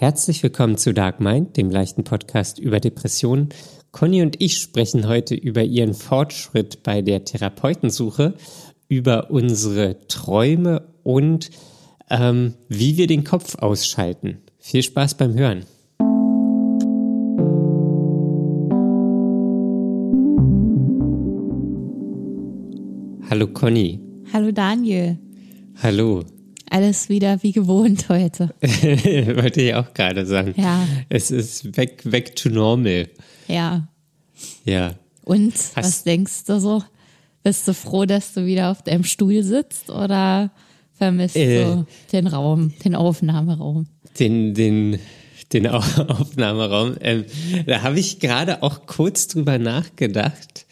Herzlich willkommen zu Dark Mind, dem leichten Podcast über Depressionen. Conny und ich sprechen heute über ihren Fortschritt bei der Therapeutensuche, über unsere Träume und ähm, wie wir den Kopf ausschalten. Viel Spaß beim Hören. Hallo Conny. Hallo Daniel. Hallo. Alles wieder wie gewohnt heute. Wollte ich auch gerade sagen. Ja. Es ist weg, weg to normal. Ja. Ja. Und Hast- was denkst du so? Bist du froh, dass du wieder auf deinem Stuhl sitzt oder vermisst Äh. du den Raum, den Aufnahmeraum? Den, den, den Au- Aufnahmeraum. Ähm, da habe ich gerade auch kurz drüber nachgedacht.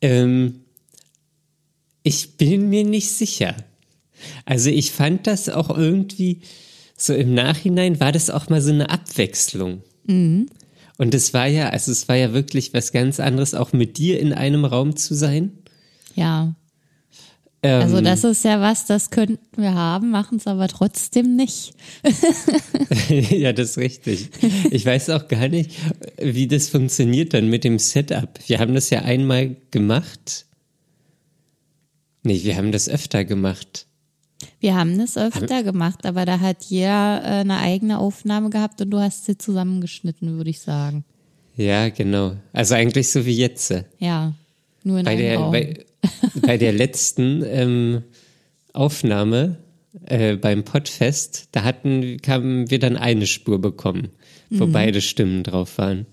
Ähm, ich bin mir nicht sicher. Also ich fand das auch irgendwie so im Nachhinein war das auch mal so eine Abwechslung. Und es war ja, also es war ja wirklich was ganz anderes, auch mit dir in einem Raum zu sein. Ja. Ähm, Also das ist ja was, das könnten wir haben, machen es aber trotzdem nicht. ja, das ist richtig. Ich weiß auch gar nicht, wie das funktioniert dann mit dem Setup. Wir haben das ja einmal gemacht. Nee, wir haben das öfter gemacht. Wir haben das öfter gemacht, aber da hat jeder äh, eine eigene Aufnahme gehabt und du hast sie zusammengeschnitten, würde ich sagen. Ja, genau. Also eigentlich so wie jetzt. Ja. Nur in Bei der, Raum. bei, bei der letzten ähm, Aufnahme äh, beim Podfest, da hatten, haben wir dann eine Spur bekommen, wo beide Stimmen drauf waren.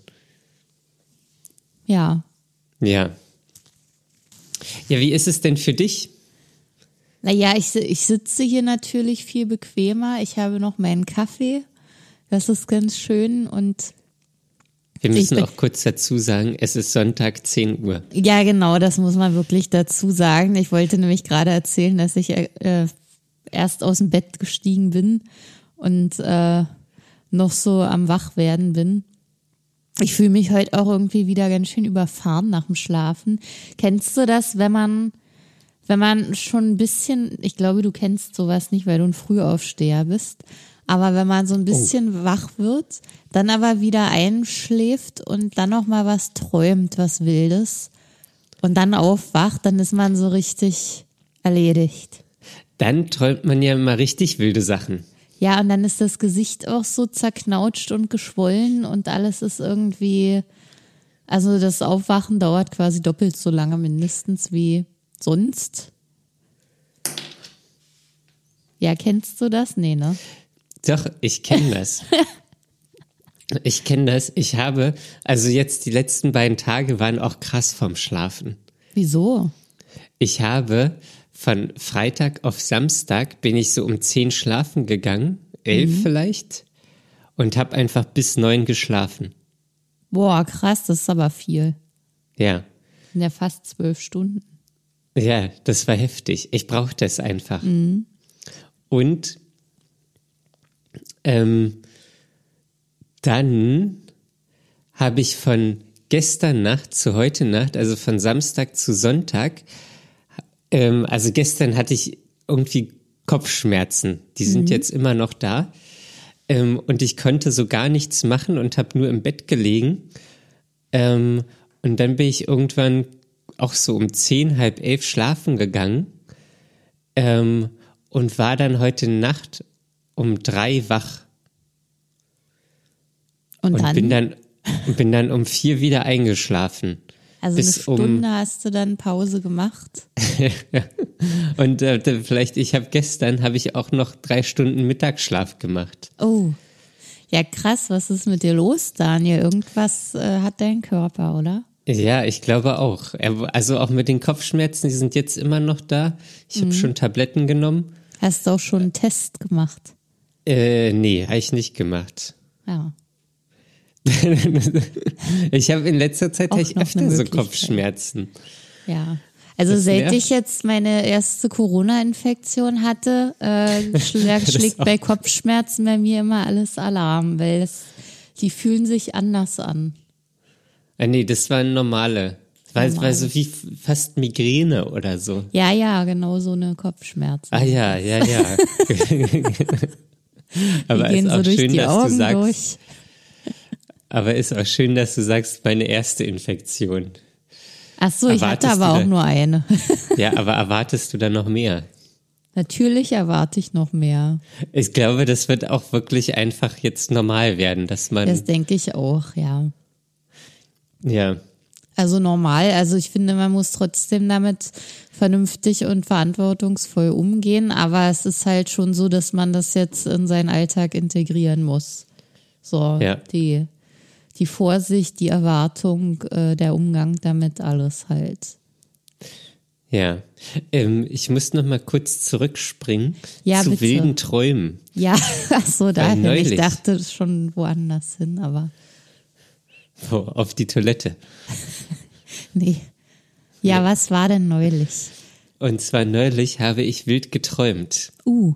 ja. Ja. Ja, wie ist es denn für dich? Naja, ich, ich sitze hier natürlich viel bequemer. Ich habe noch meinen Kaffee. Das ist ganz schön. Und Wir Ich müssen auch kurz dazu sagen, es ist Sonntag 10 Uhr. ja, genau, das muss man wirklich dazu sagen. Ich wollte nämlich gerade erzählen, dass ich äh, erst aus dem Bett gestiegen bin und äh, noch so am Wachwerden bin. Ich fühle mich heute auch irgendwie wieder ganz schön überfahren nach dem Schlafen. Kennst du das, wenn man, wenn man schon ein bisschen, ich glaube, du kennst sowas nicht, weil du ein Frühaufsteher bist, aber wenn man so ein bisschen wach wird, dann aber wieder einschläft und dann noch mal was träumt, was Wildes und dann aufwacht, dann ist man so richtig erledigt. Dann träumt man ja immer richtig wilde Sachen. Ja, und dann ist das Gesicht auch so zerknautscht und geschwollen und alles ist irgendwie, also das Aufwachen dauert quasi doppelt so lange mindestens wie sonst. Ja, kennst du das? Nee, ne? Doch, ich kenne das. ich kenne das. Ich habe, also jetzt die letzten beiden Tage waren auch krass vom Schlafen. Wieso? Ich habe von Freitag auf Samstag bin ich so um 10 schlafen gegangen, elf vielleicht, und habe einfach bis neun geschlafen. Boah, krass, das ist aber viel. Ja. Sind ja fast zwölf Stunden. Ja, das war heftig. Ich brauchte es einfach. Und ähm, dann habe ich von gestern Nacht zu heute Nacht, also von Samstag zu Sonntag, ähm, also gestern hatte ich irgendwie Kopfschmerzen. Die sind jetzt immer noch da. Ähm, und ich konnte so gar nichts machen und habe nur im Bett gelegen. Ähm, und dann bin ich irgendwann auch so um zehn, halb elf schlafen gegangen ähm, und war dann heute Nacht um drei wach Und, und dann, bin dann bin dann um vier wieder eingeschlafen. also bis eine um- Stunde hast du dann Pause gemacht. Und äh, vielleicht, ich habe gestern habe ich auch noch drei Stunden Mittagsschlaf gemacht. Oh. Ja, krass, was ist mit dir los, Daniel? Irgendwas äh, hat dein Körper, oder? Ja, ich glaube auch. Also auch mit den Kopfschmerzen, die sind jetzt immer noch da. Ich Mhm. habe schon Tabletten genommen. Hast du auch schon einen Test gemacht? Äh, nee, habe ich nicht gemacht. Ja. Ich habe in letzter Zeit Auch ich öfter so. Kopfschmerzen. Ja. Also Das seit nervt. ich jetzt meine erste Corona-Infektion hatte, äh, schlägt, schlägt bei Kopfschmerzen bei mir immer alles Alarm, weil es, die fühlen sich anders an. Ah, nee, das war eine normale. War, war Normale. so wie fast Migräne oder so. Ja, ja, genau so eine Kopfschmerzen. Ah ja, ja, ja. Aber ist so auch durch schön, die dass Augen du sagst, durch. aber ist auch schön, dass du sagst, meine erste Infektion. Ach so, ich hatte Erwartest aber auch da- nur eine. Ja, aber erwartest du da noch mehr? Natürlich erwarte ich noch mehr. Ich glaube, das wird auch wirklich einfach jetzt normal werden, dass man, Das denke ich auch, ja. Ja, Also normal, also ich finde, man muss trotzdem damit vernünftig und verantwortungsvoll umgehen, aber es ist halt schon so, dass man das jetzt in seinen Alltag integrieren muss. So, Ja. die, die Vorsicht, die Erwartung, äh, der Umgang damit, alles halt. ja. Ähm, ich muss noch mal kurz zurückspringen Ja, zu bitte. wilden Träumen. Ja, ach so, dahin. Ich dachte schon woanders hin, aber Wo, auf die Toilette. nee. Ja, was war denn neulich? Und zwar neulich habe ich wild geträumt. Uh,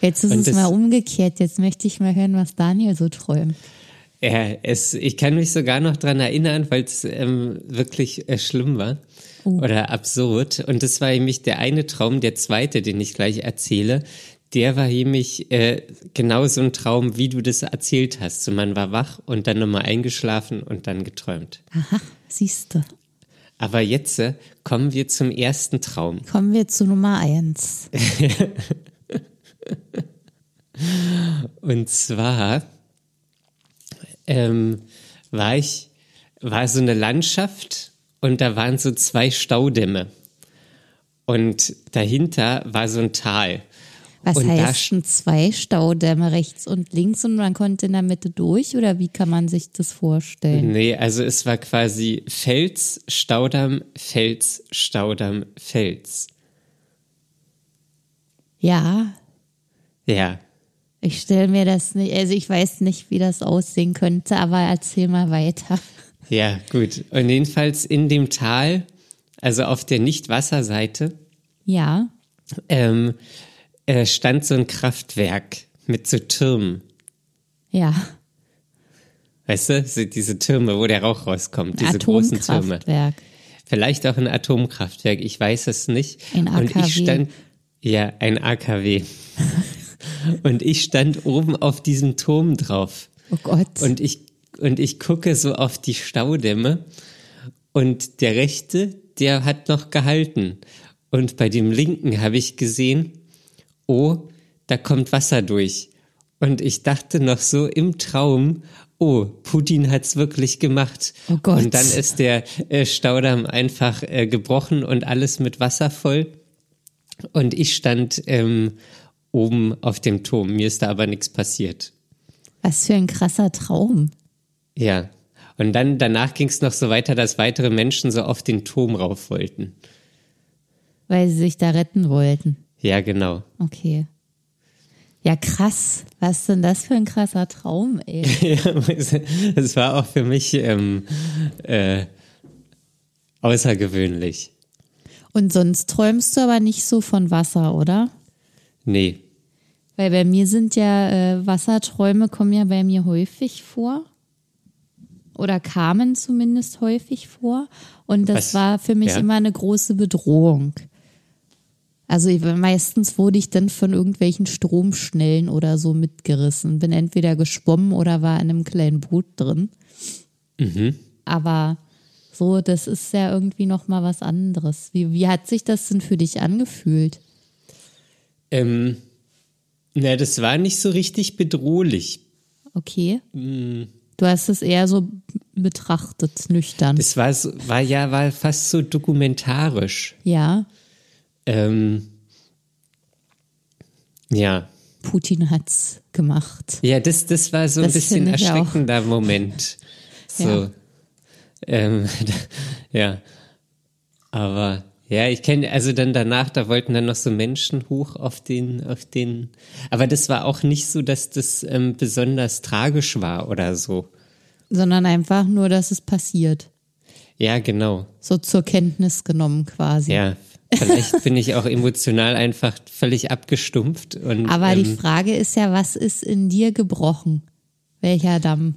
jetzt ist Und es mal umgekehrt. Jetzt möchte ich mal hören, was Daniel so träumt. Ja, es, ich kann mich sogar noch dran erinnern, weil es ähm, wirklich äh, schlimm war Oh. oder absurd. Und das war nämlich der eine Traum, der zweite, den ich gleich erzähle. Der war nämlich äh, genau so ein Traum, wie du das erzählt hast. So, man war wach und dann nochmal eingeschlafen und dann geträumt. Aha, siehste. Aber jetzt äh, kommen wir zum ersten Traum. Kommen wir zu Nummer eins. Und zwar ähm, war ich, war so eine Landschaft und da waren so zwei Staudämme. Und dahinter war so ein Tal. Was und denn zwei Staudämme rechts und links und man konnte in der Mitte durch oder wie kann man sich das vorstellen? Nee, also es war quasi Fels, Staudamm, Fels, Staudamm, Fels. Ja, Ja. ich stelle mir das nicht, also ich weiß nicht, wie das aussehen könnte, aber erzähl mal weiter. Ja, gut. Und jedenfalls in dem Tal, also auf der Nicht-Wasserseite, Ja, ähm, äh, stand so ein Kraftwerk mit so Türmen. ja, Weißt du, so diese Türme, wo der Rauch rauskommt, diese großen Türme. Atomkraftwerk. Vielleicht auch ein Atomkraftwerk, ich weiß es nicht. Ein Und AKW. ich stand, ja, ein AKW. und ich stand oben auf diesem Turm drauf. Oh Gott. Und ich, und ich gucke so auf die Staudämme und der rechte, der hat noch gehalten. Und bei dem linken habe ich gesehen, oh, da kommt Wasser durch. Und ich dachte noch so im Traum, oh, Putin hat's wirklich gemacht. Oh Gott. Und dann ist der äh, Staudamm einfach äh, gebrochen und alles mit Wasser voll. Und ich stand ähm, oben auf dem Turm. Mir ist da aber nichts passiert. Was für ein krasser Traum. Ja. Und dann danach ging es noch so weiter, dass weitere Menschen so auf den Turm rauf wollten. Weil sie sich da retten wollten. Ja, genau. Okay. Ja, krass. Was ist denn das für ein krasser Traum, ey? Ja, es war auch für mich ähm, äh, außergewöhnlich. Und sonst träumst du aber nicht so von Wasser, oder? Nee. Weil bei mir sind ja äh, Wasserträume kommen ja bei mir häufig vor. Oder kamen zumindest häufig vor. Und das Was? war für mich Ja. immer eine große Bedrohung. Also meistens wurde ich dann von irgendwelchen Stromschnellen oder so mitgerissen. Bin entweder geschwommen oder war in einem kleinen Boot drin. Aber so, das ist ja irgendwie noch mal was anderes. Wie, wie hat sich das denn für dich angefühlt? Ähm, na, das war nicht so richtig bedrohlich. Okay. Du hast es eher so betrachtet, nüchtern. Es war, so, war ja war fast so dokumentarisch. ja, Ähm, ja. Putin hat's gemacht. Ja, das, das war so ein Das bisschen ich auch. erschreckender Moment. So. Ja. Ähm, ja. Aber ja, ich kenne, also dann danach, da wollten dann noch so Menschen hoch auf den, auf den. Aber das war auch nicht so, dass das ähm, besonders tragisch war oder so. Sondern einfach nur, dass es passiert. Ja, genau. So zur Kenntnis genommen quasi. Ja. Vielleicht bin ich auch emotional einfach völlig abgestumpft. Und, Aber die ähm, Frage ist ja, was ist in dir gebrochen? Welcher Damm?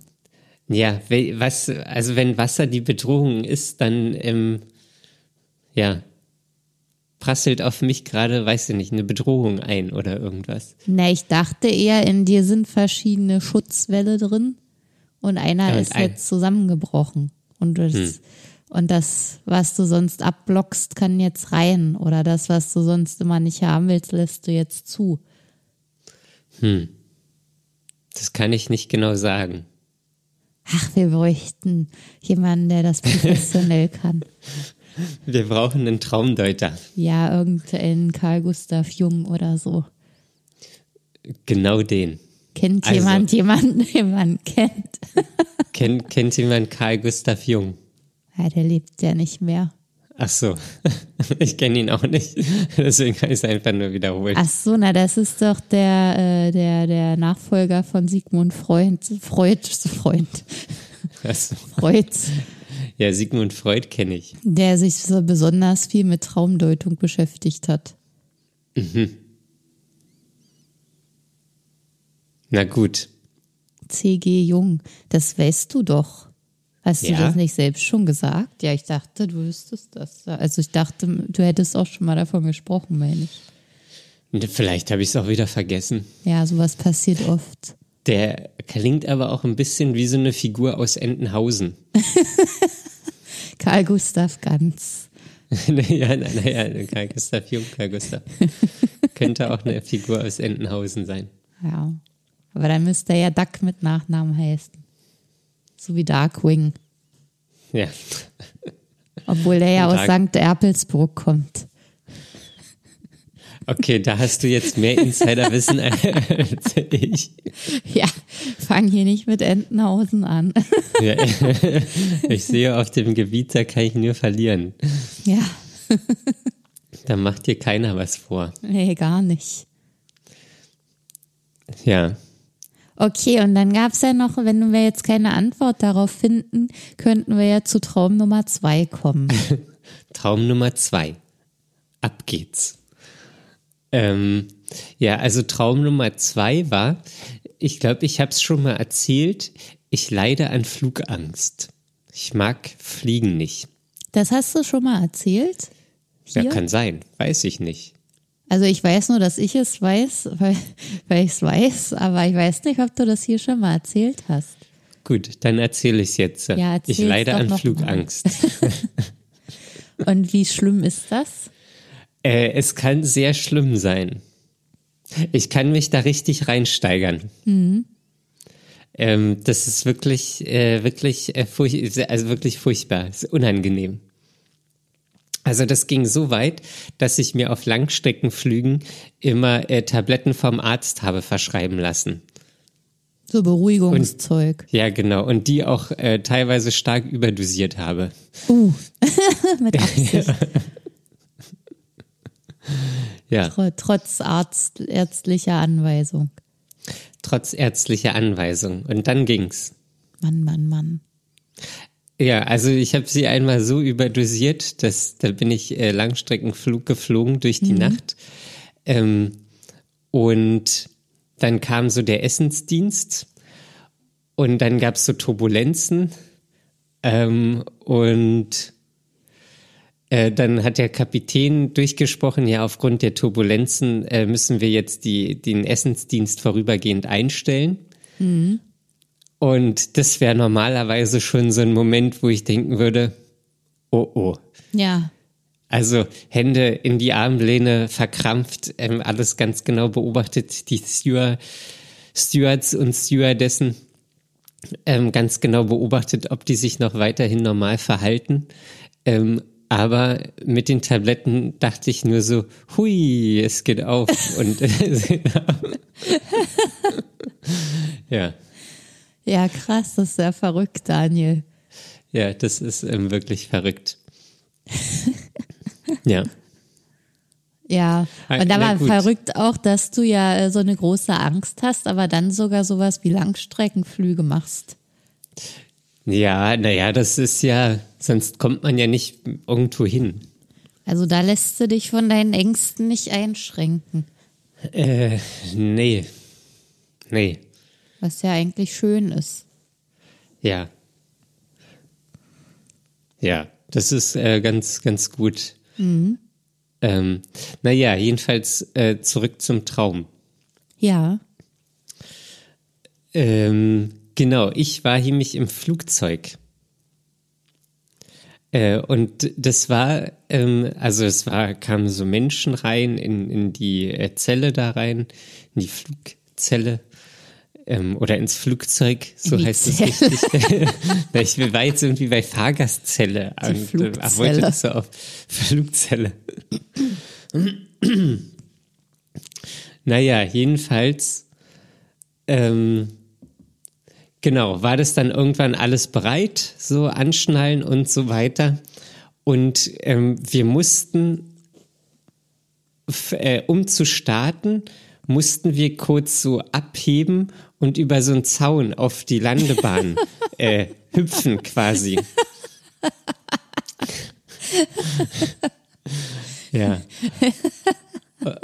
Ja, was, also wenn Wasser die Bedrohung ist, dann, ähm, ja, prasselt auf mich gerade, weiß ich nicht, eine Bedrohung ein oder irgendwas. Na, ich dachte eher, in dir sind verschiedene Schutzwälle drin und einer Ja, und ist ein- jetzt zusammengebrochen. Und das, und das, was du sonst abblockst, kann jetzt rein. Oder das, was du sonst immer nicht haben willst, lässt du jetzt zu. Das kann ich nicht genau sagen. Ach, wir bräuchten jemanden, der das professionell kann. Wir brauchen einen Traumdeuter. Ja, irgendein Karl Gustav Jung oder so. Genau den. Kennt Also- jemand jemanden, den man kennt? Kennt, kennt jemand Karl Gustav Jung? Ja, der lebt ja nicht mehr. Ach so, ich kenne ihn auch nicht. Deswegen kann ich es einfach nur wiederholen. Ach so, na, das ist doch der, äh, der, der Nachfolger von Sigmund Freud, Freud, Freund, so. Freud, Ja, Sigmund Freud kenne ich. der sich so besonders viel mit Traumdeutung beschäftigt hat. Na gut. C.G. Jung, das weißt du doch. Hast du Ja. das nicht selbst schon gesagt? Ja, ich dachte, du wüsstest das. Also ich dachte, du hättest auch schon mal davon gesprochen, meine ich. Und Vielleicht habe ich es auch wieder vergessen. Ja, sowas passiert oft. Der klingt aber auch ein bisschen wie so eine Figur aus Entenhausen. Karl Gustav Ganz. ja, naja, Karl Gustav Jung, Karl Gustav. Könnte auch eine Figur aus Entenhausen sein. Ja. Aber dann müsste er ja Duck mit Nachnamen heißen. So wie Darkwing. Ja. Obwohl der ja aus St. Erpelsburg kommt. Okay, da hast du jetzt mehr Insiderwissen als ich. Ja, fang hier nicht mit Entenhausen an. Ja, ich sehe auf dem Gebiet, da kann ich nur verlieren. ja, Da macht dir keiner was vor. nee, gar nicht. Ja. Okay, und dann gab's ja noch, wenn wir jetzt keine Antwort darauf finden, könnten wir ja zu Traum Nummer zwei kommen. Traum Nummer zwei. Ab geht's. Ähm, ja, also Traum Nummer zwei war, ich glaube, ich habe es schon mal erzählt, ich leide an Flugangst. Ich mag Fliegen nicht. Das hast du schon mal erzählt? Ja, Hier? kann sein, weiß ich nicht. Also ich weiß nur, dass ich es weiß, weil, weil ich es weiß, aber ich weiß nicht, ob du das hier schon mal erzählt hast. Gut, dann erzähle ich es jetzt. Ja, ich leide an. Flugangst. Und wie schlimm ist das? Äh, es kann sehr schlimm sein. Ich kann mich da richtig reinsteigern. Ähm, das ist wirklich, äh, wirklich, äh, also wirklich furchtbar. Es ist unangenehm. Also das ging so weit, dass ich mir auf Langstreckenflügen immer äh, Tabletten vom Arzt habe verschreiben lassen. So Beruhigungszeug. Ja, genau. Und die auch äh, teilweise stark überdosiert habe. Uh, mit Absicht. Ja, Tr- Trotz Arzt, ärztlicher Anweisung. trotz ärztlicher Anweisung. Und dann ging's. Mann, Mann, Mann. Ja, also ich habe sie einmal so überdosiert, dass da bin ich äh, Langstreckenflug geflogen durch die Nacht. Ähm, und dann kam so der Essensdienst und dann gab es so Turbulenzen ähm, und äh, dann hat der Kapitän durchgesprochen, ja, aufgrund der Turbulenzen äh, müssen wir jetzt die, den Essensdienst vorübergehend einstellen. Und das wäre normalerweise schon so ein Moment, wo ich denken würde, oh oh. Ja, Also Hände in die Armlehne verkrampft, ähm, alles ganz genau beobachtet, die Steward, Stewards und Stewardessen ähm, ganz genau beobachtet, ob die sich noch weiterhin normal verhalten. Ähm, aber mit den Tabletten dachte ich nur so, hui, es geht auf. und ja, ja, krass, das ist ja verrückt, Daniel. ja, das ist ähm, wirklich verrückt. ja. Ja, Ah, und aber gut. verrückt auch, dass du ja äh, so eine große Angst hast, aber dann sogar sowas wie Langstreckenflüge machst. Ja, naja, das ist ja, sonst kommt man ja nicht irgendwo hin. Also da lässt du dich von deinen Ängsten nicht einschränken, Äh, nee. Nee. Was ja eigentlich schön ist. Ja. Ja, das ist äh, ganz, ganz gut. Ähm, naja, jedenfalls äh, zurück zum Traum. Ja. Ähm, genau, ich war nämlich im Flugzeug. Äh, und das war, ähm, also es war, kamen so Menschen rein in, in die äh, Zelle da rein, in die Flugzelle ähm, oder ins Flugzeug, so die heißt es richtig. Ich war jetzt irgendwie bei Fahrgastzelle Die und äh, Flugzelle. wollte das so auf Flugzelle. naja, jedenfalls, ähm, genau, war das dann irgendwann alles bereit, so anschnallen und so weiter. Und ähm, wir mussten, äh, um zu starten, mussten wir kurz so abheben und über so einen Zaun auf die Landebahn äh, hüpfen quasi. ja.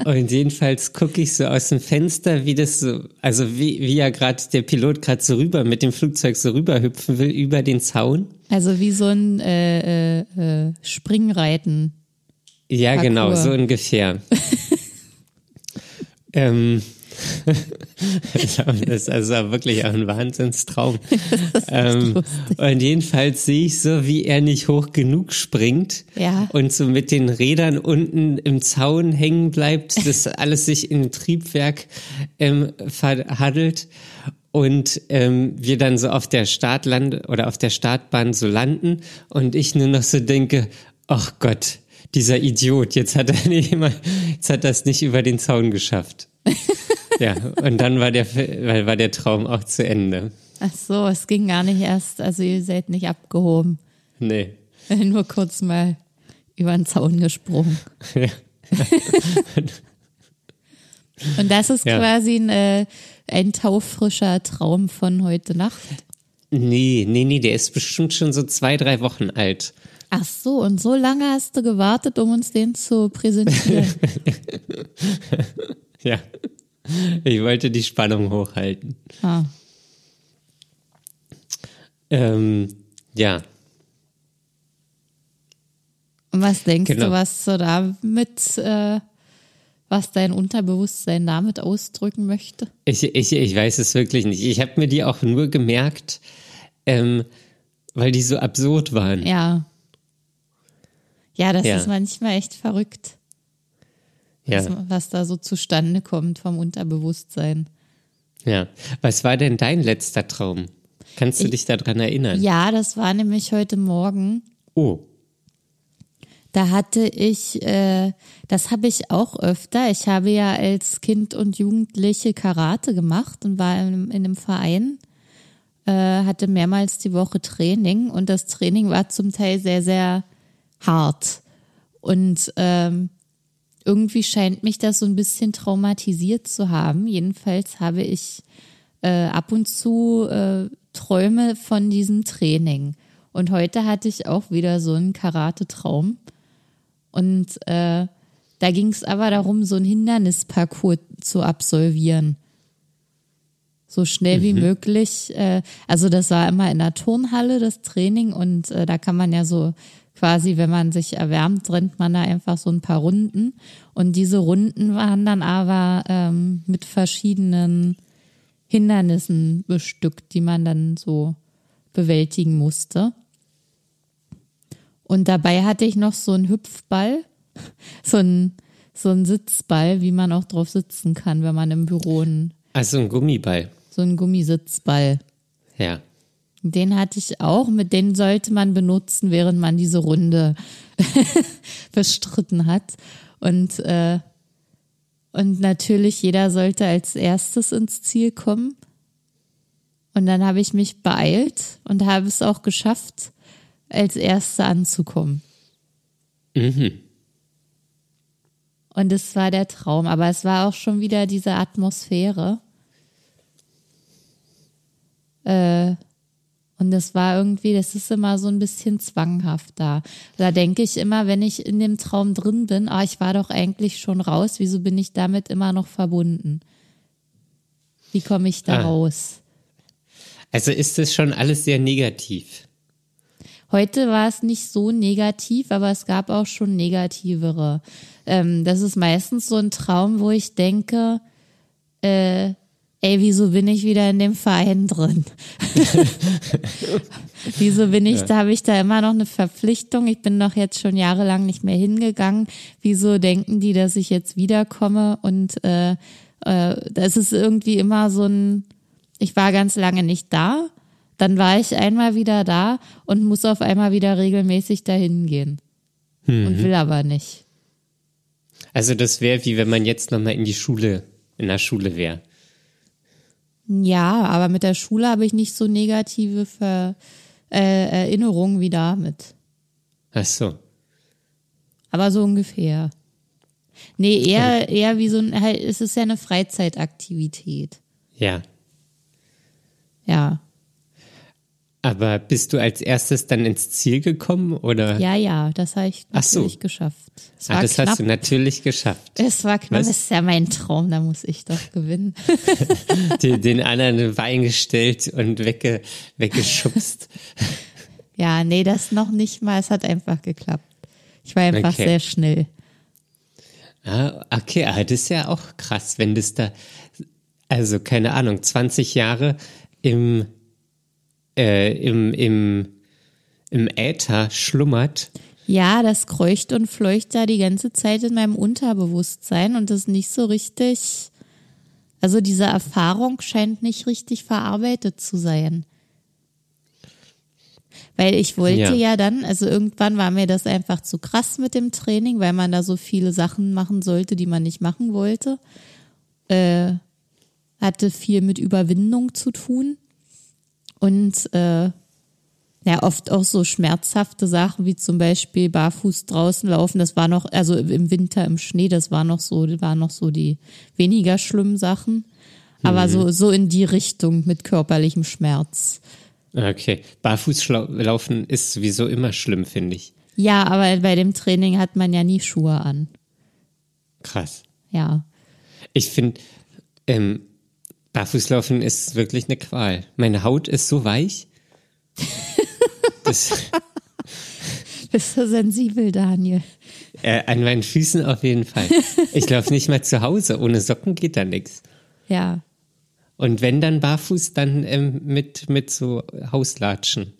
Und jedenfalls gucke ich so aus dem Fenster, wie das so, also wie, wie ja gerade der Pilot gerade so rüber mit dem Flugzeug so rüber hüpfen will über den Zaun. Also wie so ein äh, äh, äh, Springreiten. Ja, Parcours. genau, so ungefähr. ähm, das ist also wirklich auch ein Wahnsinnstraum. ähm, und jedenfalls sehe ich so, wie er nicht hoch genug springt Ja. und so mit den Rädern unten im Zaun hängen bleibt, das alles sich im Triebwerk ähm, verhaddelt und ähm, wir dann so auf der Startland oder auf der Startbahn so landen und ich nur noch so denke, ach Gott, dieser Idiot, jetzt hat er nicht immer, jetzt hat es nicht über den Zaun geschafft. ja, und dann war der, war der Traum auch zu Ende. Ach so, es ging gar nicht erst, also ihr seid nicht abgehoben. Nee. Nur kurz mal über den Zaun gesprungen. Ja. Und das ist Ja. quasi ein, äh, ein taufrischer Traum von heute Nacht. Nee, nee, nee, der ist bestimmt schon so zwei, drei Wochen alt. Ach so, und so lange hast du gewartet, um uns den zu präsentieren. Ja. Ich wollte die Spannung hochhalten. ah. Ähm, ja. Und was denkst Genau. du, was du damit, äh, was dein Unterbewusstsein damit ausdrücken möchte? Ich, ich, ich weiß es wirklich nicht. Ich habe mir die auch nur gemerkt, ähm, weil die so absurd waren. Ja. Ja, das Ja. ist manchmal echt verrückt, Ja, was, was da so zustande kommt vom Unterbewusstsein. ja. Was war denn dein letzter Traum? Kannst du dich daran erinnern? Ja, das war nämlich heute Morgen. Oh, Da hatte ich, äh, das habe ich auch öfter. Ich habe ja als Kind und Jugendliche Karate gemacht und war in, in einem Verein, äh, hatte mehrmals die Woche Training und das Training war zum Teil sehr, sehr hart. Und ähm, irgendwie scheint mich das so ein bisschen traumatisiert zu haben. Jedenfalls habe ich äh, ab und zu äh, Träume von diesem Training. Und heute hatte ich auch wieder so einen Karate-Traum. Und äh, da ging es aber darum, so einen Hindernisparcours zu absolvieren. So schnell wie möglich. Äh, also das war immer in der Turnhalle, das Training. Und äh, da kann man ja so quasi, wenn man sich erwärmt, rennt man da einfach so ein paar Runden. Und diese Runden waren dann aber ähm, mit verschiedenen Hindernissen bestückt, die man dann so bewältigen musste. Und dabei hatte ich noch so einen Hüpfball, so einen, so einen Sitzball, wie man auch drauf sitzen kann, wenn man im Büro einen, also ein Gummiball. so einen Gummisitzball. Ja. Den hatte ich auch, mit den sollte man benutzen, während man diese Runde bestritten hat. Und, äh, und natürlich, jeder sollte als erstes ins Ziel kommen. Und dann habe ich mich beeilt und habe es auch geschafft, als Erste anzukommen. Mhm. Und es war der Traum, aber es war auch schon wieder diese Atmosphäre. Äh, und das war irgendwie, das ist immer so ein bisschen zwanghaft da. Da denke ich immer, wenn ich in dem Traum drin bin, ah, ich war doch eigentlich schon raus, wieso bin ich damit immer noch verbunden? Wie komme ich da Ah. raus? Also ist das schon alles sehr negativ. Heute war es nicht so negativ, aber es gab auch schon negativere. Ähm, das ist meistens so ein Traum, wo ich denke, äh, ey, wieso bin ich wieder in dem Verein drin? wieso bin ich, ja. da habe ich da immer noch eine Verpflichtung. Ich bin doch jetzt schon jahrelang nicht mehr hingegangen. Wieso denken die, dass ich jetzt wiederkomme? Und äh, äh, das ist irgendwie immer so ein, ich war ganz lange nicht da. Dann war ich einmal wieder da und muss auf einmal wieder regelmäßig dahin gehen. Mhm. Und will aber nicht. Also das wäre wie wenn man jetzt nochmal in die Schule, in der Schule wäre. Ja, aber mit der Schule habe ich nicht so negative Ver äh, Erinnerungen wie damit. Ach so. Aber so ungefähr. Nee, eher, eher wie so ein, halt, es ist ja eine Freizeitaktivität. Ja. Ja. Aber bist du als erstes dann ins Ziel gekommen oder? Ja, ja, das habe ich natürlich so. geschafft. Es ah, das knapp. hast du natürlich geschafft. Es war knapp, Was? das ist ja mein Traum, da muss ich doch gewinnen. den, den anderen Wein gestellt und wegge, weggeschubst. ja, nee, das noch nicht mal, es hat einfach geklappt. Ich war einfach okay. sehr schnell. Ah, okay, aber das ist ja auch krass, wenn das da, also keine Ahnung, 20 Jahre im äh, im, im, im Äther schlummert. Ja, das kreucht und fleucht da die ganze Zeit in meinem Unterbewusstsein und das nicht so richtig, also diese Erfahrung scheint nicht richtig verarbeitet zu sein. Weil ich wollte ja. ja. dann, also irgendwann war mir das einfach zu krass mit dem Training, weil man da so viele Sachen machen sollte, die man nicht machen wollte. Äh, hatte viel mit Überwindung zu tun und äh, ja, oft auch so schmerzhafte Sachen wie zum Beispiel barfuß draußen laufen. Das war noch, also im Winter im Schnee, das war noch so, waren noch so die weniger schlimmen Sachen. Aber mhm. so, so in die Richtung mit körperlichem Schmerz. Okay. Barfuß laufen ist sowieso immer schlimm, finde ich. Ja, aber bei dem Training hat man ja nie Schuhe an. Krass. Ja. Ich finde, ähm, Barfußlaufen ist wirklich eine Qual. Meine Haut ist so weich. das Bist du sensibel, Daniel? Äh, an meinen Füßen auf jeden Fall. Ich laufe nicht mal zu Hause. Ohne Socken geht da nichts. Ja. Und wenn dann barfuß, dann ähm, mit, mit so Hauslatschen.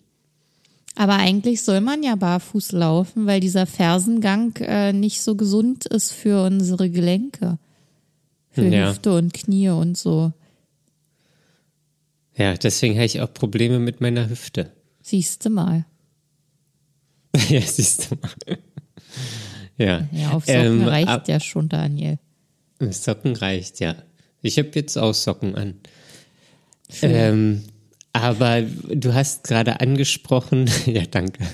Aber eigentlich soll man ja barfuß laufen, weil dieser Fersengang äh, nicht so gesund ist für unsere Gelenke. Für ja. Hüfte und Knie und so. Ja, deswegen habe ich auch Probleme mit meiner Hüfte. Siehst du mal. ja, siehst du mal. ja. Ja, auf Socken ähm, reicht ab, ja schon, Daniel. Socken reicht, ja. Ich habe jetzt auch Socken an. Ähm, aber du hast gerade angesprochen, ja, danke.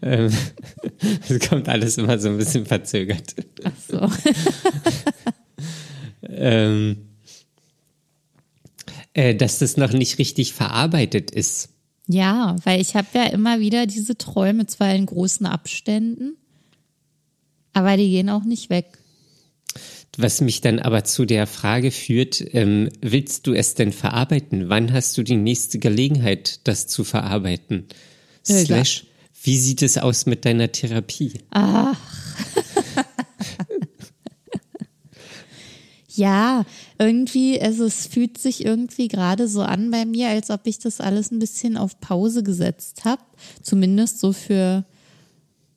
ähm, es kommt alles immer so ein bisschen verzögert. Ach so. ähm, äh, dass das noch nicht richtig verarbeitet ist. Ja, weil ich habe ja immer wieder diese Träume, zwar in großen Abständen, aber die gehen auch nicht weg. Was mich dann aber zu der Frage führt, ähm, willst du es denn verarbeiten? Wann hast du die nächste Gelegenheit, das zu verarbeiten? Slash, wie sieht es aus mit deiner Therapie? Ach. Ja, irgendwie, also es fühlt sich irgendwie gerade so an bei mir, als ob ich das alles ein bisschen auf Pause gesetzt habe. Zumindest so für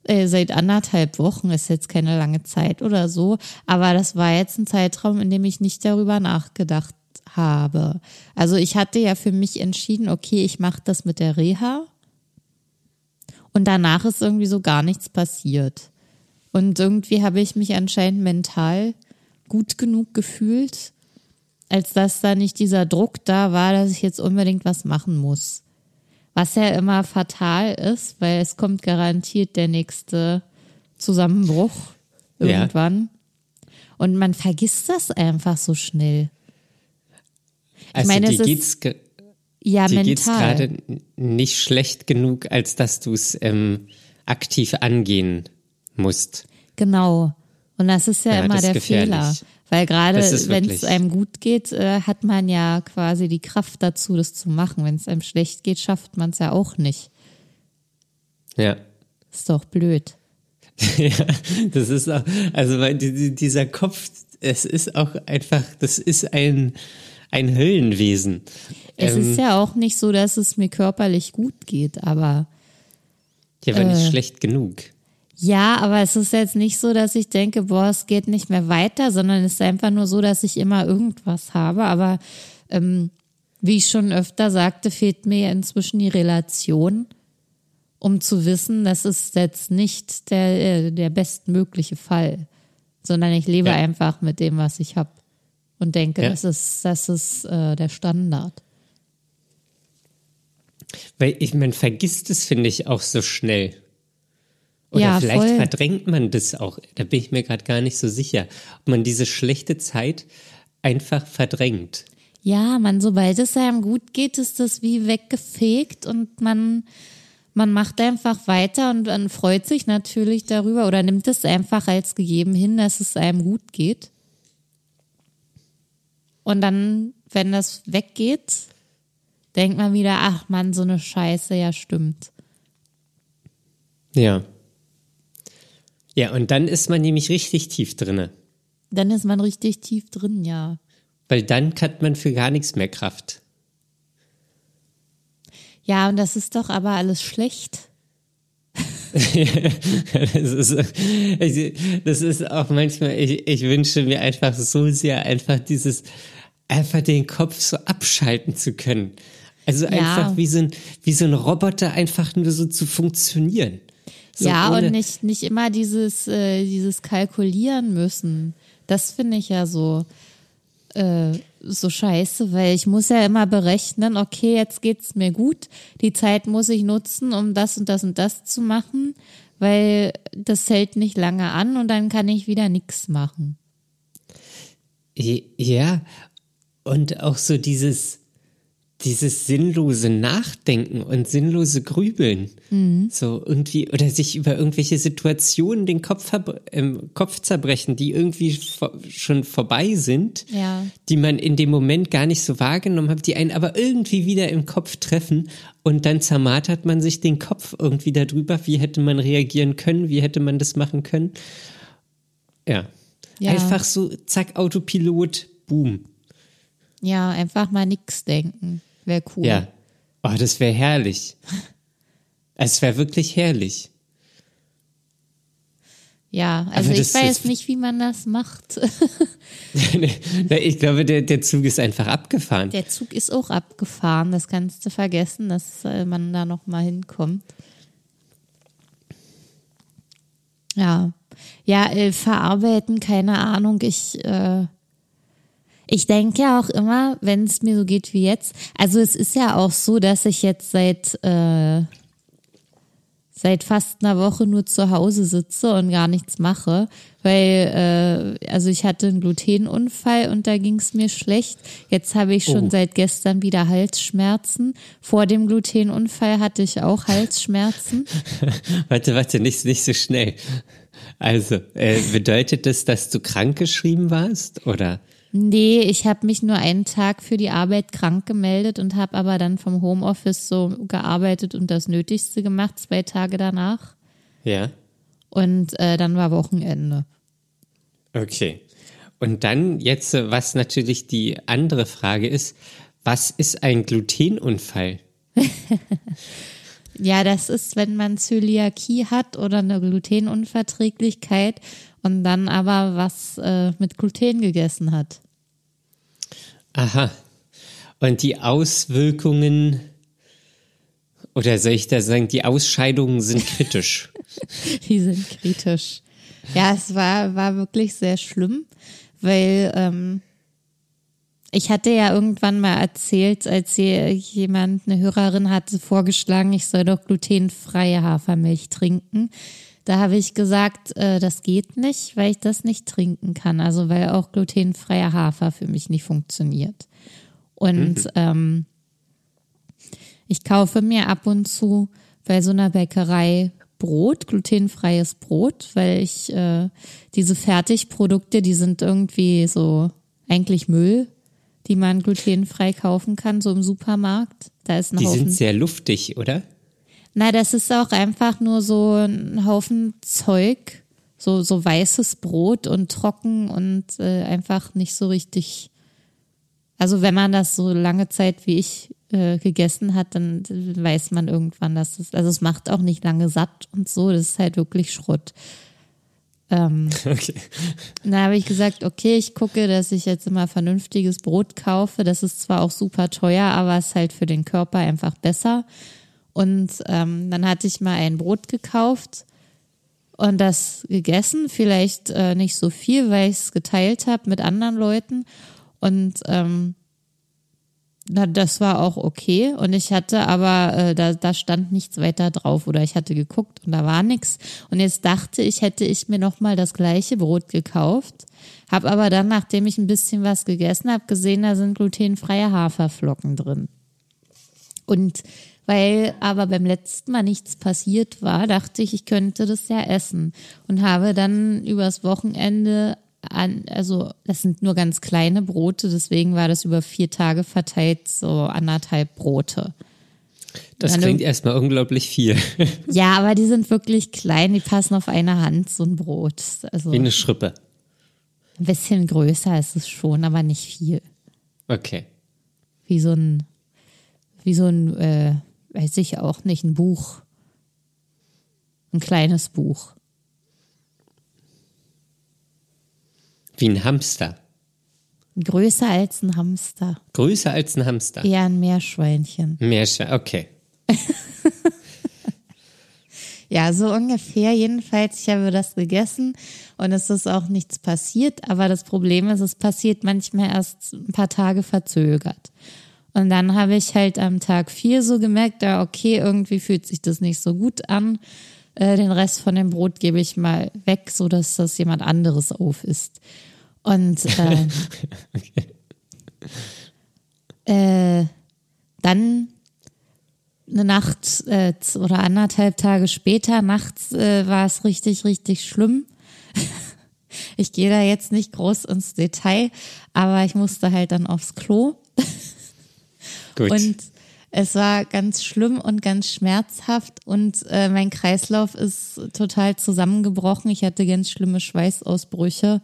äh, seit anderthalb Wochen, ist jetzt keine lange Zeit oder so. Aber das war jetzt ein Zeitraum, in dem ich nicht darüber nachgedacht habe. Also ich hatte ja für mich entschieden, okay, ich mache das mit der Reha. Und danach ist irgendwie so gar nichts passiert. Und irgendwie habe ich mich anscheinend mental gut genug gefühlt, als dass da nicht dieser Druck da war, dass ich jetzt unbedingt was machen muss. Was ja immer fatal ist, weil es kommt garantiert der nächste Zusammenbruch irgendwann. Ja. Und man vergisst das einfach so schnell. Ich also meine, dir geht's, ja, dir geht's gerade nicht schlecht genug, als dass du es ähm, aktiv angehen musst. Genau. Und das ist ja, ja immer der Fehler. Weil gerade wenn es einem gut geht, äh, hat man ja quasi die Kraft dazu, das zu machen. Wenn es einem schlecht geht, schafft man es ja auch nicht. Ja. Ist doch blöd. Ja, das ist auch, also weil die- die- dieser Kopf, es ist auch einfach, das ist ein, ein Höllenwesen. Es Ähm, ist ja auch nicht so, dass es mir körperlich gut geht, aber ja, aber nicht äh, schlecht genug. Ja, aber es ist jetzt nicht so, dass ich denke, boah, es geht nicht mehr weiter, sondern es ist einfach nur so, dass ich immer irgendwas habe. Aber ähm, wie ich schon öfter sagte, fehlt mir inzwischen die Relation, um zu wissen, das ist jetzt nicht der, äh, der bestmögliche Fall, sondern ich lebe Ja. einfach mit dem, was ich habe und denke, Ja. das ist, das ist äh, der Standard. Weil ich, man vergisst es, finde ich, auch so schnell. Oder Ja, vielleicht voll. verdrängt man das auch. Da bin ich mir gerade gar nicht so sicher. Ob man diese schlechte Zeit einfach verdrängt. Ja, man, sobald es einem gut geht, ist das wie weggefegt und man, man macht einfach weiter und man freut sich natürlich darüber oder nimmt es einfach als gegeben hin, dass es einem gut geht. Und dann, wenn das weggeht, denkt man wieder, ach man, so eine Scheiße, ja stimmt. Ja. Ja, und dann ist man nämlich richtig tief drinne. Dann ist man richtig tief drin, ja. Weil dann hat man für gar nichts mehr Kraft. Ja, und das ist doch aber alles schlecht. Das ist, das ist auch manchmal, ich, ich wünsche mir einfach so sehr, einfach dieses, einfach den Kopf so abschalten zu können. Also einfach wie so, ein, wie so ein Roboter einfach nur so zu funktionieren. So ja, und nicht, nicht immer dieses, äh, dieses Kalkulieren müssen. Das finde ich ja so, äh, so scheiße, weil ich muss ja immer berechnen, okay, jetzt geht's mir gut, die Zeit muss ich nutzen, um das und das und das zu machen, weil das hält nicht lange an und dann kann ich wieder nichts machen. Ja, und auch so dieses, dieses sinnlose Nachdenken und sinnlose Grübeln. So irgendwie, oder sich über irgendwelche Situationen den Kopf, ähm, Kopf zerbrechen, die irgendwie schon vorbei sind, Ja. die man in dem Moment gar nicht so wahrgenommen hat, die einen aber irgendwie wieder im Kopf treffen und dann zermartert man sich den Kopf irgendwie darüber, wie hätte man reagieren können, wie hätte man das machen können. Ja. Ja. Einfach so, zack, Autopilot, boom. Ja, einfach mal nichts denken. Wäre cool. Ja. Oh, das wäre herrlich. Es wäre wirklich herrlich. Ja, also Aber ich das weiß nicht, wie man das macht. ich glaube, der, der Zug ist einfach abgefahren. Der Zug ist auch abgefahren, das kannst du vergessen, dass äh, man da noch mal hinkommt. Ja, ja, äh, verarbeiten, keine Ahnung. Ich, äh, ich denke ja auch immer, wenn es mir so geht wie jetzt. Also es ist ja auch so, dass ich jetzt seit äh, seit fast einer Woche nur zu Hause sitze und gar nichts mache, weil äh, also ich hatte einen Glutenunfall und da ging es mir schlecht. Jetzt habe ich schon Oh. seit gestern wieder Halsschmerzen. Vor dem Glutenunfall hatte ich auch Halsschmerzen. Warte, warte, nicht, nicht so schnell. Also, äh, bedeutet das, dass du krankgeschrieben warst? Oder? Nee, ich habe mich nur einen Tag für die Arbeit krank gemeldet und habe aber dann vom Homeoffice so gearbeitet und das Nötigste gemacht, zwei Tage danach. Ja. Und äh, dann war Wochenende. Okay. Und dann jetzt, äh, was natürlich die andere Frage ist, was ist ein Glutenunfall? Ja, das ist, wenn man Zöliakie hat oder eine Glutenunverträglichkeit und dann aber was äh, mit Gluten gegessen hat. Aha. Und die Auswirkungen, oder soll ich da sagen, die Ausscheidungen sind kritisch. Die sind kritisch. Ja, es war, war wirklich sehr schlimm, weil ähm, ich hatte ja irgendwann mal erzählt, als hier jemand, eine Hörerin hatte vorgeschlagen, ich soll doch glutenfreie Hafermilch trinken. Da habe ich gesagt, äh, das geht nicht, weil ich das nicht trinken kann. Also weil auch glutenfreier Hafer für mich nicht funktioniert. Und ähm, ich kaufe mir ab und zu bei so einer Bäckerei Brot, glutenfreies Brot, weil ich äh, diese Fertigprodukte, die sind irgendwie so eigentlich Müll, die man glutenfrei kaufen kann, so im Supermarkt. Da ist ein Die Haufen. sind sehr luftig, oder? Na, das ist auch einfach nur so ein Haufen Zeug, so so weißes Brot und trocken und äh, einfach nicht so richtig. Also wenn man das so lange Zeit wie ich äh, gegessen hat, dann weiß man irgendwann, dass es also es macht auch nicht lange satt und so. Das ist halt wirklich Schrott. Ähm, Okay. Da habe ich gesagt, okay, ich gucke, dass ich jetzt immer vernünftiges Brot kaufe. Das ist zwar auch super teuer, aber ist halt für den Körper einfach besser. Und ähm, dann hatte ich mal ein Brot gekauft und das gegessen. Vielleicht äh, nicht so viel, weil ich es geteilt habe mit anderen Leuten. Und ähm, na, das war auch okay. Und ich hatte aber, äh, da, da stand nichts weiter drauf oder ich hatte geguckt und da war nichts. Und jetzt dachte ich, hätte ich mir nochmal das gleiche Brot gekauft. Hab aber dann, nachdem ich ein bisschen was gegessen habe, gesehen, da sind glutenfreie Haferflocken drin. Und weil aber beim letzten Mal nichts passiert war, dachte ich, ich könnte das ja essen. Und habe dann übers Wochenende an, also das sind nur ganz kleine Brote, deswegen war das über vier Tage verteilt, so anderthalb Brote. Das Hallo? klingt erstmal unglaublich viel. Ja, aber die sind wirklich klein, die passen auf eine Hand, so ein Brot. Also Wie ein eine Schrippe. bisschen größer ist es schon, aber nicht viel. Okay. Wie so ein, wie so ein, äh, weiß ich auch nicht, ein Buch. Ein kleines Buch. Wie ein Hamster. Größer als ein Hamster. Größer als ein Hamster. Eher ein Meerschweinchen. Meersche, okay. Ja, so ungefähr. Jedenfalls, ich habe das gegessen und es ist auch nichts passiert. Aber das Problem ist, es passiert manchmal erst ein paar Tage verzögert. Und dann habe ich halt am Tag vier so gemerkt, ja, okay, irgendwie fühlt sich das nicht so gut an. Äh, den Rest von dem Brot gebe ich mal weg, so dass das jemand anderes auf ist. Und äh, äh, dann eine Nacht äh, oder anderthalb Tage später, nachts äh, war es richtig, richtig schlimm. Ich gehe da jetzt nicht groß ins Detail, aber ich musste halt dann aufs Klo. Gut. Und es war ganz schlimm und ganz schmerzhaft und äh, mein Kreislauf ist total zusammengebrochen. Ich hatte ganz schlimme Schweißausbrüche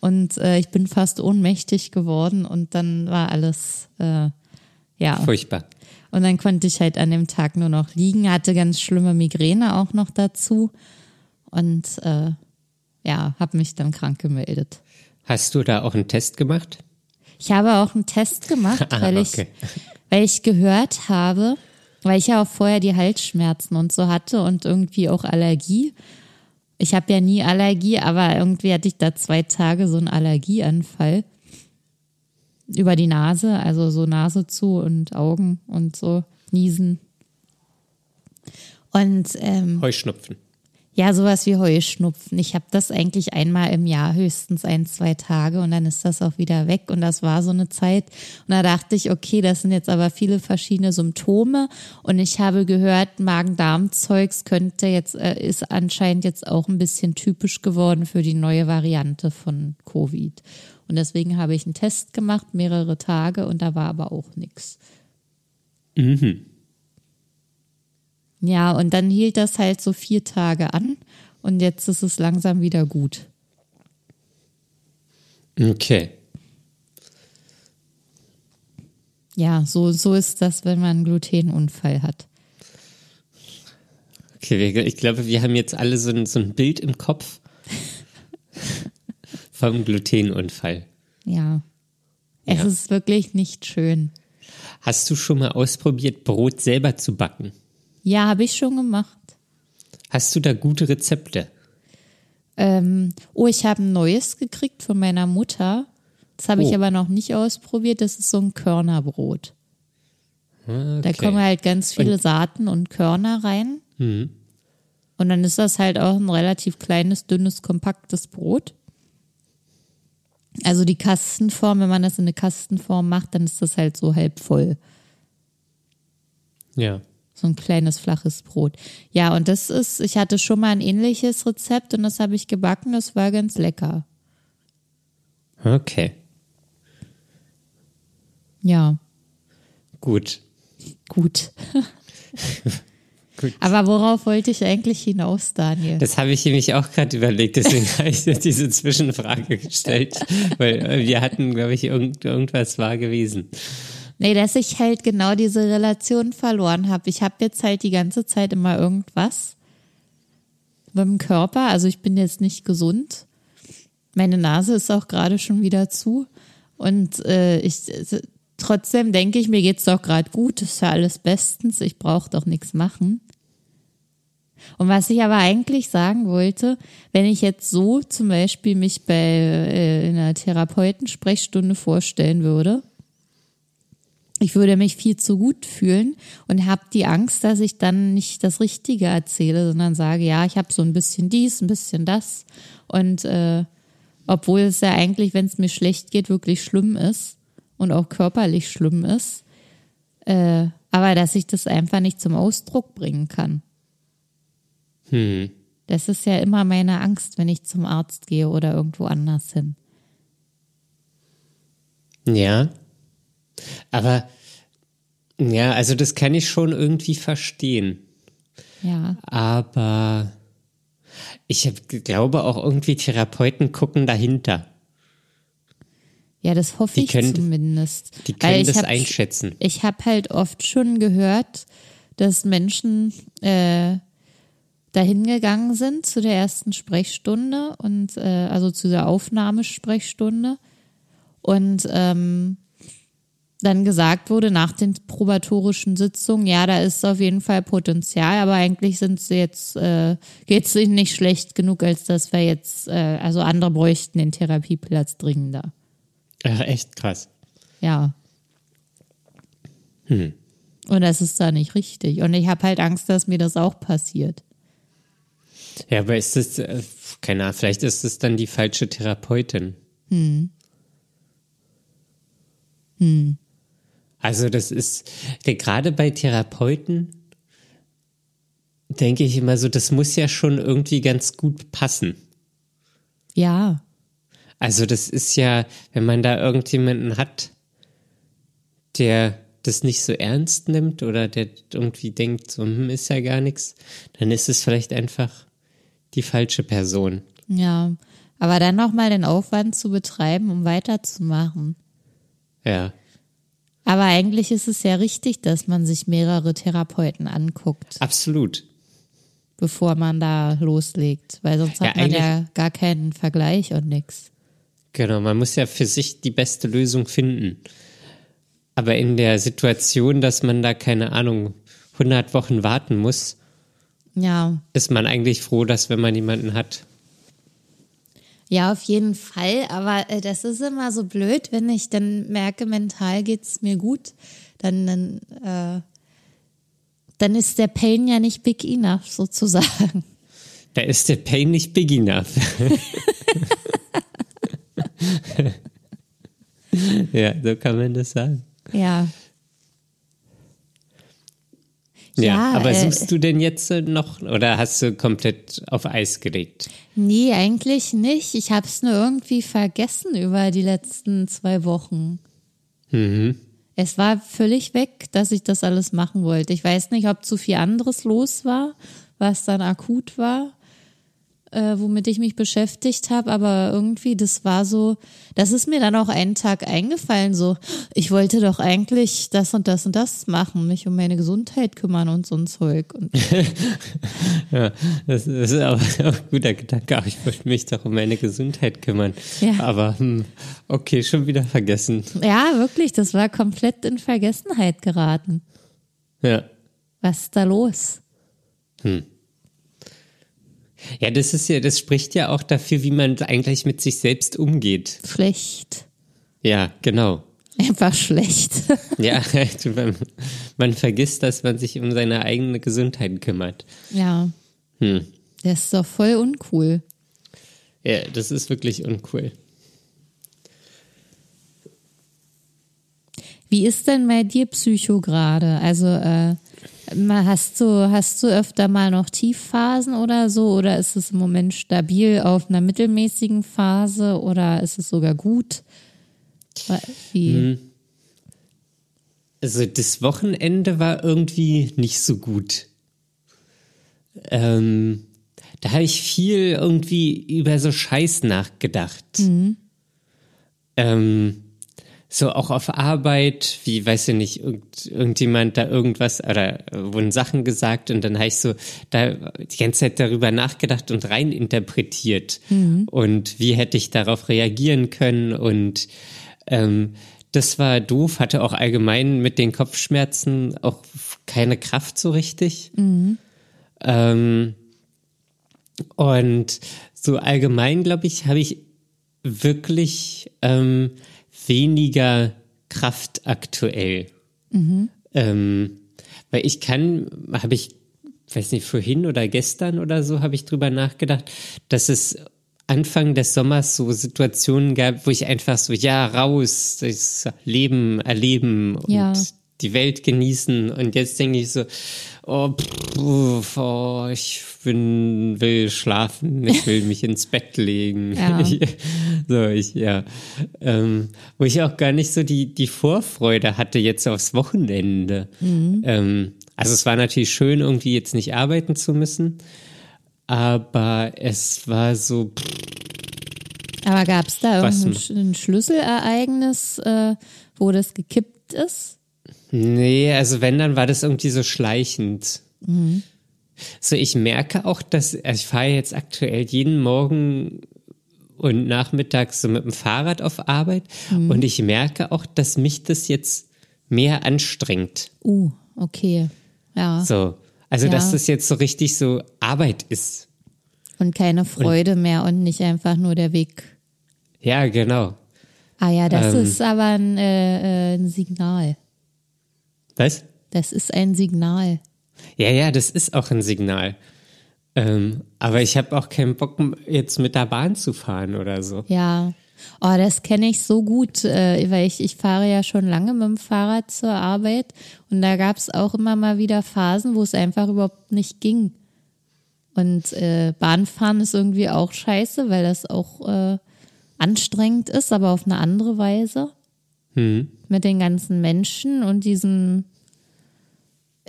und äh, ich bin fast ohnmächtig geworden und dann war alles, äh, ja. Furchtbar. Und dann konnte ich halt an dem Tag nur noch liegen, hatte ganz schlimme Migräne auch noch dazu und äh, ja, habe mich dann krank gemeldet. Hast du da auch einen Test gemacht? Ich habe auch einen Test gemacht, Ah, weil ich, okay. Weil ich gehört habe, weil ich ja auch vorher die Halsschmerzen und so hatte und irgendwie auch Allergie. Ich habe ja nie Allergie, aber irgendwie hatte ich da zwei Tage so einen Allergieanfall über die Nase, also so Nase zu und Augen und so niesen. Und ähm, Heuschnupfen. Ja, sowas wie Heuschnupfen. Ich habe das eigentlich einmal im Jahr, höchstens ein, zwei Tage und dann ist das auch wieder weg und das war so eine Zeit. Und da dachte ich, okay, das sind jetzt aber viele verschiedene Symptome und ich habe gehört, Magen-Darm-Zeugs könnte jetzt, äh, ist anscheinend jetzt auch ein bisschen typisch geworden für die neue Variante von Covid. Und deswegen habe ich einen Test gemacht, mehrere Tage und da war aber auch nichts. Ja, und dann hielt das halt so vier Tage an und jetzt ist es langsam wieder gut. Okay. Ja, so, so ist das, wenn man einen Glutenunfall hat. Okay, ich glaube, wir haben jetzt alle so ein, so ein Bild im Kopf vom Glutenunfall. Ja. Es Ja. ist wirklich nicht schön. Hast du schon mal ausprobiert, Brot selber zu backen? Ja, habe ich schon gemacht. Hast du da gute Rezepte? Ähm, oh, ich habe ein neues gekriegt von meiner Mutter. Das habe ich Oh. aber noch nicht ausprobiert. Das ist so ein Körnerbrot. Ah, Da okay. kommen halt ganz viele Saaten und Körner rein. Mhm. Und dann ist das halt auch ein relativ kleines, dünnes, kompaktes Brot. Also die Kastenform, wenn man das in eine Kastenform macht, dann ist das halt so halb voll. Ja. So ein kleines flaches Brot. Ja, und das ist, ich hatte schon mal ein ähnliches Rezept und das habe ich gebacken, das war ganz lecker. Okay, Ja, gut. gut. Gut. Aber worauf wollte ich eigentlich hinaus, Daniel? Das habe ich nämlich auch gerade überlegt, deswegen habe ich diese Zwischenfrage gestellt, weil äh, wir hatten, glaube ich, irgend, irgendwas war gewesen. Nee, dass ich halt genau diese Relation verloren habe. Ich habe jetzt halt die ganze Zeit immer irgendwas mit dem Körper. Also ich bin jetzt nicht gesund. Meine Nase ist auch gerade schon wieder zu. Und äh, ich trotzdem denke ich, mir geht's doch gerade gut. Ist ja alles bestens. Ich brauche doch nichts machen. Und was ich aber eigentlich sagen wollte, wenn ich jetzt so zum Beispiel mich bei äh, in einer Therapeutensprechstunde vorstellen würde, ich würde mich viel zu gut fühlen und habe die Angst, dass ich dann nicht das Richtige erzähle, sondern sage, ja, ich habe so ein bisschen dies, ein bisschen das. Und äh, obwohl es ja eigentlich, wenn es mir schlecht geht, wirklich schlimm ist und auch körperlich schlimm ist, äh, aber dass ich das einfach nicht zum Ausdruck bringen kann. Hm. Das ist ja immer meine Angst, wenn ich zum Arzt gehe oder irgendwo anders hin. Ja. Aber ja, also das kann ich schon irgendwie verstehen. Ja. Aber ich hab, glaube auch irgendwie Therapeuten gucken dahinter. Ja, das hoffe Die ich können- zumindest. Die können das hab- einschätzen. Ich habe halt oft schon gehört, dass Menschen äh, dahin gegangen sind zu der ersten Sprechstunde und äh, also zu der Aufnahmesprechstunde und ähm, dann gesagt wurde nach den probatorischen Sitzungen, ja, da ist auf jeden Fall Potenzial, aber eigentlich sind sie jetzt, äh, geht es ihnen nicht schlecht genug, als dass wir jetzt, äh, also andere bräuchten den Therapieplatz dringender. Ach, echt krass. Ja. Hm. Und das ist da nicht richtig. Und ich habe halt Angst, dass mir das auch passiert. Ja, aber ist das, äh, keine Ahnung, vielleicht ist es dann die falsche Therapeutin. Hm. Also das ist, gerade bei Therapeuten denke ich immer so, das muss ja schon irgendwie ganz gut passen. Ja. Also das ist ja, wenn man da irgendjemanden hat, der das nicht so ernst nimmt oder der irgendwie denkt, so hm, ist ja gar nichts, dann ist es vielleicht einfach die falsche Person. Ja. Aber dann nochmal den Aufwand zu betreiben, um weiterzumachen. Ja. Aber eigentlich ist es ja richtig, dass man sich mehrere Therapeuten anguckt, Absolut. bevor man da loslegt. Weil sonst hat Ja, man ja gar keinen Vergleich und nix. Genau, man muss ja für sich die beste Lösung finden. Aber in der Situation, dass man da, keine Ahnung, 100 Wochen warten muss, Ja. ist man eigentlich froh, dass wenn man jemanden hat. Ja, auf jeden Fall. Aber äh, das ist immer so blöd, wenn ich dann merke, mental geht's mir gut, dann, dann, äh, dann ist der Pain ja nicht big enough, sozusagen. Da ist der Pain nicht big enough. ja, so kann man das sagen. Ja. Ja, Ja, aber äh, suchst du denn jetzt äh, noch oder hast du komplett auf Eis gelegt? Nee, eigentlich nicht. Ich habe es nur irgendwie vergessen über die letzten zwei Wochen. Es war völlig weg, dass ich das alles machen wollte. Ich weiß nicht, ob zu viel anderes los war, was dann akut war, äh, womit ich mich beschäftigt habe, aber irgendwie, das war so, das ist mir dann auch einen Tag eingefallen, so, ich wollte doch eigentlich das und das und das machen, mich um meine Gesundheit kümmern und so ein Zeug. Ja, das, das ist aber auch ein guter Gedanke. Aber ich wollte mich doch um meine Gesundheit kümmern. Ja. Aber hm, okay, schon wieder vergessen. ja, wirklich, das war komplett in Vergessenheit geraten. Ja. Was ist da los? Ja, das ist ja, das spricht ja auch dafür, wie man eigentlich mit sich selbst umgeht. Schlecht. Ja, genau. Einfach schlecht. Ja, man, man vergisst, dass man sich um seine eigene Gesundheit kümmert. ja. Hm. Das ist doch voll uncool. Ja, das ist wirklich uncool. Wie ist denn bei dir Psycho gerade? Also, äh, Hast du, hast du öfter mal noch Tiefphasen oder so? Oder ist es im Moment stabil auf einer mittelmäßigen Phase oder ist es sogar gut? Wie? Also das Wochenende war irgendwie nicht so gut. Ähm, da habe ich viel irgendwie über so Scheiß nachgedacht. Ähm, so auch auf Arbeit, wie, weiß ich nicht, irgend, irgendjemand da irgendwas oder äh, wurden Sachen gesagt und dann habe ich so da die ganze Zeit darüber nachgedacht und rein interpretiert. Und wie hätte ich darauf reagieren können? Und ähm, das war doof, hatte auch allgemein mit den Kopfschmerzen auch keine Kraft so richtig. Ähm, und so allgemein, glaube ich, habe ich wirklich ähm, weniger Kraft aktuell. Ähm, weil ich kann, habe ich, weiß nicht, vorhin oder gestern oder so, habe ich drüber nachgedacht, dass es Anfang des Sommers so Situationen gab, wo ich einfach so, ja, raus, das Leben erleben und Ja. Die Welt genießen. Und jetzt denke ich so, oh, pff, oh ich bin, will schlafen, ich will mich ins Bett legen. Ja. so, ich, ja. Ähm, wo ich auch gar nicht so die, die Vorfreude hatte jetzt aufs Wochenende. Ähm, also es war natürlich schön, irgendwie jetzt nicht arbeiten zu müssen. Aber es war so, pff, Aber gab es da irgendein Sch- ein Schlüsselereignis, äh, wo das gekippt ist? Nee, also wenn, dann war das irgendwie so schleichend. So, ich merke auch, dass also ich fahre jetzt aktuell jeden Morgen und nachmittags so mit dem Fahrrad auf Arbeit und ich merke auch, dass mich das jetzt mehr anstrengt. Uh, okay. Ja. So. Also, Ja. dass das jetzt so richtig so Arbeit ist. Und keine Freude mehr und nicht einfach nur der Weg. Ja, genau. Ah ja, das Ähm. ist aber ein, äh, äh, ein Signal. Was? Das ist ein Signal. Ja, ja, das ist auch ein Signal. Ähm, aber ich habe auch keinen Bock, jetzt mit der Bahn zu fahren oder so. Ja. Oh, das kenne ich so gut, äh, weil ich, ich fahre ja schon lange mit dem Fahrrad zur Arbeit und da gab es auch immer mal wieder Phasen, wo es einfach überhaupt nicht ging. Und äh, Bahnfahren ist irgendwie auch scheiße, weil das auch äh, anstrengend ist, aber auf eine andere Weise. Mit den ganzen Menschen und diesem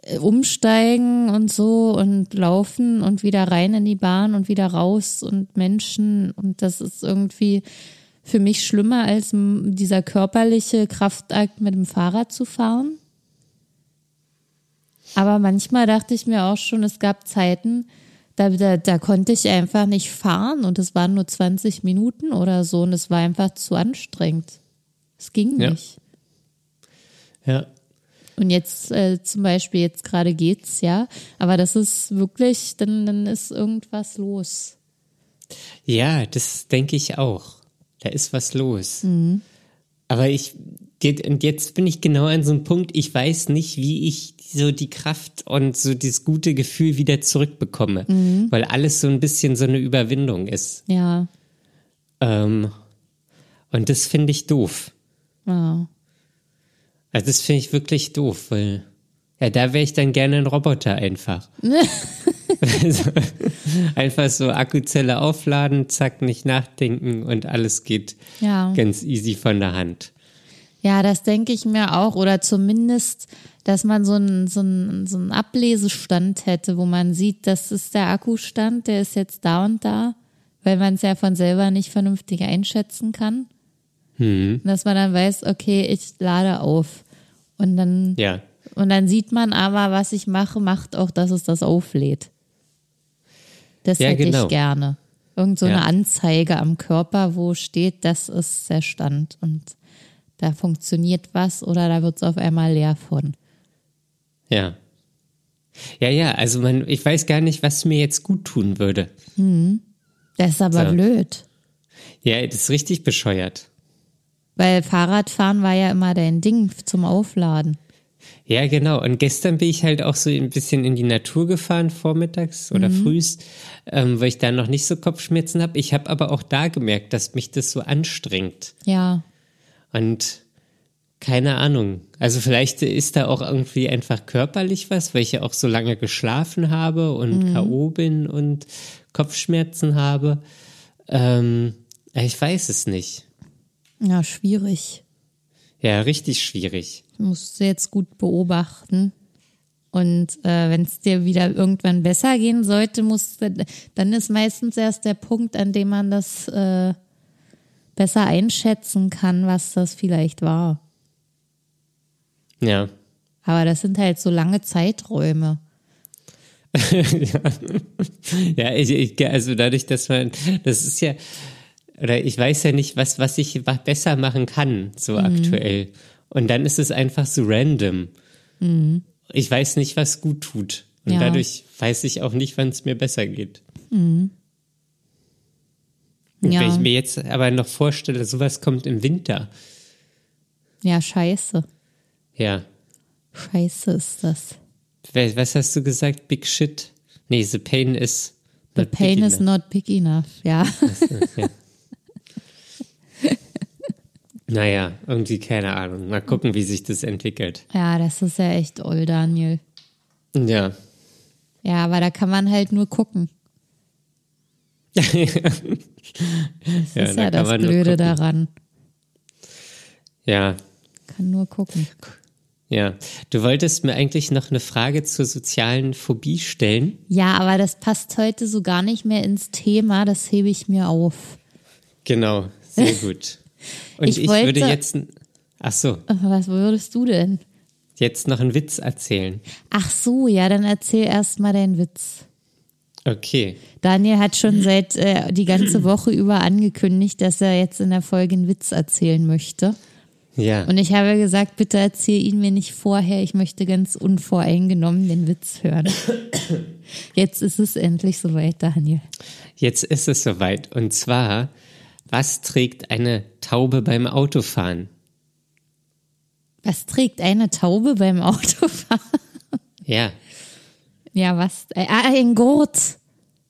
äh, Umsteigen und so und laufen und wieder rein in die Bahn und wieder raus und Menschen und das ist irgendwie für mich schlimmer als dieser körperliche Kraftakt mit dem Fahrrad zu fahren. Aber manchmal dachte ich mir auch schon, es gab Zeiten, da, da, da konnte ich einfach nicht fahren und es waren nur 20 Minuten oder so und es war einfach zu anstrengend. Es ging Ja. nicht. Ja. Und jetzt äh, zum Beispiel, jetzt gerade geht's, ja. Aber das ist wirklich, dann, dann ist irgendwas los. Ja, das denke ich auch. Da ist was los. Aber ich, und jetzt bin ich genau an so einem Punkt, ich weiß nicht, wie ich so die Kraft und so dieses gute Gefühl wieder zurückbekomme, weil alles so ein bisschen so eine Überwindung ist. Ja. Ähm, und das finde ich doof. Ja. Also das finde ich wirklich doof, weil ja, da wäre ich dann gerne ein Roboter einfach. also, einfach so Akkuzelle aufladen, zack, nicht nachdenken und alles geht Ja. ganz easy von der Hand. Ja, das denke ich mir auch. Oder zumindest, dass man so einen, so, einen, so einen Ablesestand hätte, wo man sieht, das ist der Akkustand, der ist jetzt da und da, weil man es ja von selber nicht vernünftig einschätzen kann. Und Dass man dann weiß, okay, ich lade auf. Und dann, Ja. und dann sieht man aber, was ich mache, macht auch, dass es das auflädt. Das Ja, hätte genau. ich gerne. Irgend so Ja. eine Anzeige am Körper, wo steht, das ist der Stand und da funktioniert was oder da wird es auf einmal leer von. Ja. Ja, ja, also man, ich weiß gar nicht, was mir jetzt gut tun würde. Das ist aber So. blöd, Ja, das ist richtig bescheuert. Weil Fahrradfahren war ja immer dein Ding zum Aufladen. Ja, genau. Und gestern bin ich halt auch so ein bisschen in die Natur gefahren, vormittags oder frühst, ähm, weil ich da noch nicht so Kopfschmerzen habe. Ich habe aber auch da gemerkt, dass mich das so anstrengt. Ja, Und keine Ahnung. Also vielleicht ist da auch irgendwie einfach körperlich was, weil ich ja auch so lange geschlafen habe und K.O. bin und Kopfschmerzen habe. Ähm, ich weiß es nicht. Ja, schwierig. Ja, richtig schwierig. Musst du jetzt gut beobachten. Und äh, wenn es dir wieder irgendwann besser gehen sollte, musst du, dann ist meistens erst der Punkt, an dem man das äh, besser einschätzen kann, was das vielleicht war. Ja. Aber das sind halt so lange Zeiträume. Ja, ich, ich, also dadurch, dass man, das ist ja, oder ich weiß ja nicht, was, was ich besser machen kann, so aktuell. Und dann ist es einfach so random. Ich weiß nicht, was gut tut. Und Ja. dadurch weiß ich auch nicht, wann es mir besser geht. Und Ja. Wenn ich mir jetzt aber noch vorstelle, sowas kommt im Winter. Ja, scheiße. Ja. Scheiße ist das. Was hast du gesagt? Big shit? Nee, the pain is The not big pain is enough. not big enough. Ja. Naja, irgendwie keine Ahnung. Mal gucken, wie sich das entwickelt. Ja, das ist ja echt oll, Daniel. Ja. Ja, aber da kann man halt nur gucken. Das Ja, ist da ja kann das Blöde daran. Ja, Kann nur gucken. ja. Du wolltest mir eigentlich noch eine Frage zur sozialen Phobie stellen. Ja, aber das passt heute so gar nicht mehr ins Thema. Das hebe ich mir auf. Genau, sehr gut. Und Ich ich, wollte- würde jetzt, ach so, Was würdest du denn? jetzt noch einen Witz erzählen. Ach so, ja, dann erzähl erst mal deinen Witz. Okay. Daniel hat schon seit äh, die ganze Woche über angekündigt, dass er jetzt in der Folge einen Witz erzählen möchte. Ja. Und ich habe gesagt, bitte erzähl ihn mir nicht vorher. Ich möchte ganz unvoreingenommen den Witz hören. Jetzt ist es endlich soweit, Daniel. Jetzt ist es soweit. Und zwar, was trägt eine Taube beim Autofahren? Was trägt eine Taube beim Autofahren? Ja. Ja, was? Äh, ah, ein Gurt.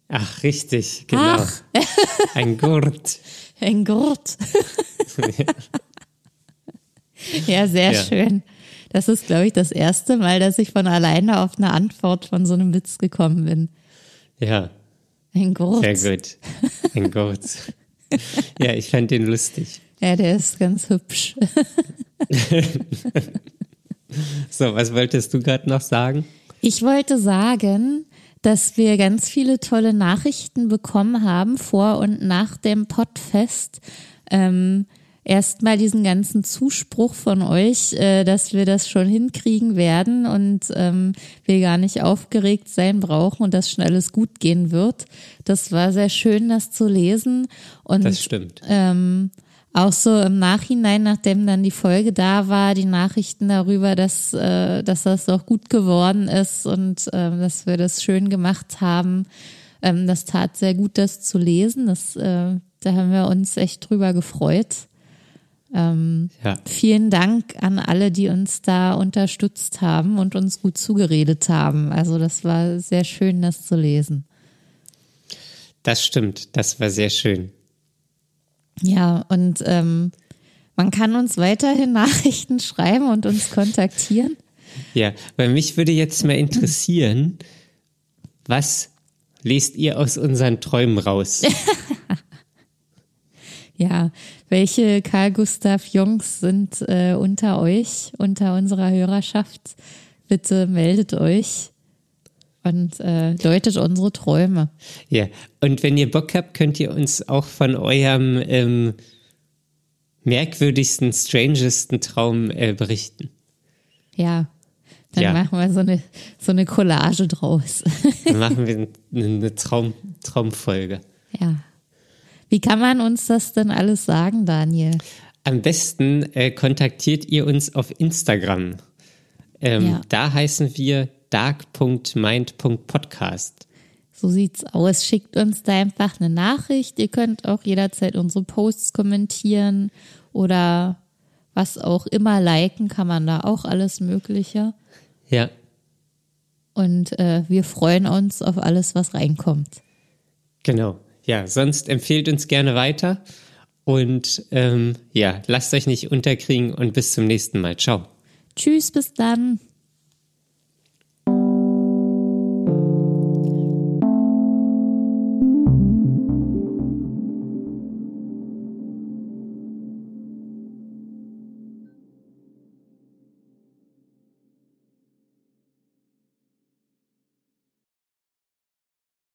Ach, richtig, genau. Ach. Ein Gurt. Ein Gurt. ja, sehr Ja. schön. Das ist, glaube ich, das erste Mal, dass ich von alleine auf eine Antwort von so einem Witz gekommen bin. Ja, Ein Gurt. sehr gut. Ein Gurt. Ja, ich fand den lustig. Ja, der ist ganz hübsch. So, was wolltest du gerade noch sagen? Ich wollte sagen, dass wir ganz viele tolle Nachrichten bekommen haben vor und nach dem Podfest. Ähm, Erstmal diesen ganzen Zuspruch von euch, äh, dass wir das schon hinkriegen werden und ähm, wir gar nicht aufgeregt sein brauchen und dass schon alles gut gehen wird. Das war sehr schön, das zu lesen. Und Das stimmt. ähm, auch so im Nachhinein, nachdem dann die Folge da war, die Nachrichten darüber, dass, äh, dass das doch gut geworden ist und ähm, dass wir das schön gemacht haben. Ähm, das tat sehr gut, das zu lesen. Das, äh, da haben wir uns echt drüber gefreut. Ja, Vielen Dank an alle, die uns da unterstützt haben und uns gut zugeredet haben. Also das war sehr schön, das zu lesen. das stimmt. Das war sehr schön. Ja, und ähm, man kann uns weiterhin Nachrichten schreiben und uns kontaktieren. Ja, weil mich würde jetzt mal interessieren, was lest ihr aus unseren Träumen raus? Ja, welche Karl Gustav Jungs sind äh, unter euch, unter unserer Hörerschaft? Bitte meldet euch und äh, deutet unsere Träume. Ja, und wenn ihr Bock habt, könnt ihr uns auch von eurem ähm, merkwürdigsten, strangesten Traum äh, berichten. Ja, dann Ja. machen wir so eine, so eine Collage draus. Dann machen wir eine, Traum, Traumfolge. ja. Wie kann man uns das denn alles sagen, Daniel? Am besten äh, kontaktiert ihr uns auf Instagram. Ähm, Ja. Da heißen wir dark.mind.podcast. So sieht's aus. Schickt uns da einfach eine Nachricht. Ihr könnt auch jederzeit unsere Posts kommentieren oder was auch immer liken, kann man da auch alles Mögliche. Ja, Und äh, wir freuen uns auf alles, was reinkommt. genau. Ja, sonst empfehlt uns gerne weiter Und ähm, ja, lasst euch nicht unterkriegen und bis zum nächsten Mal. Ciao. Tschüss, bis dann.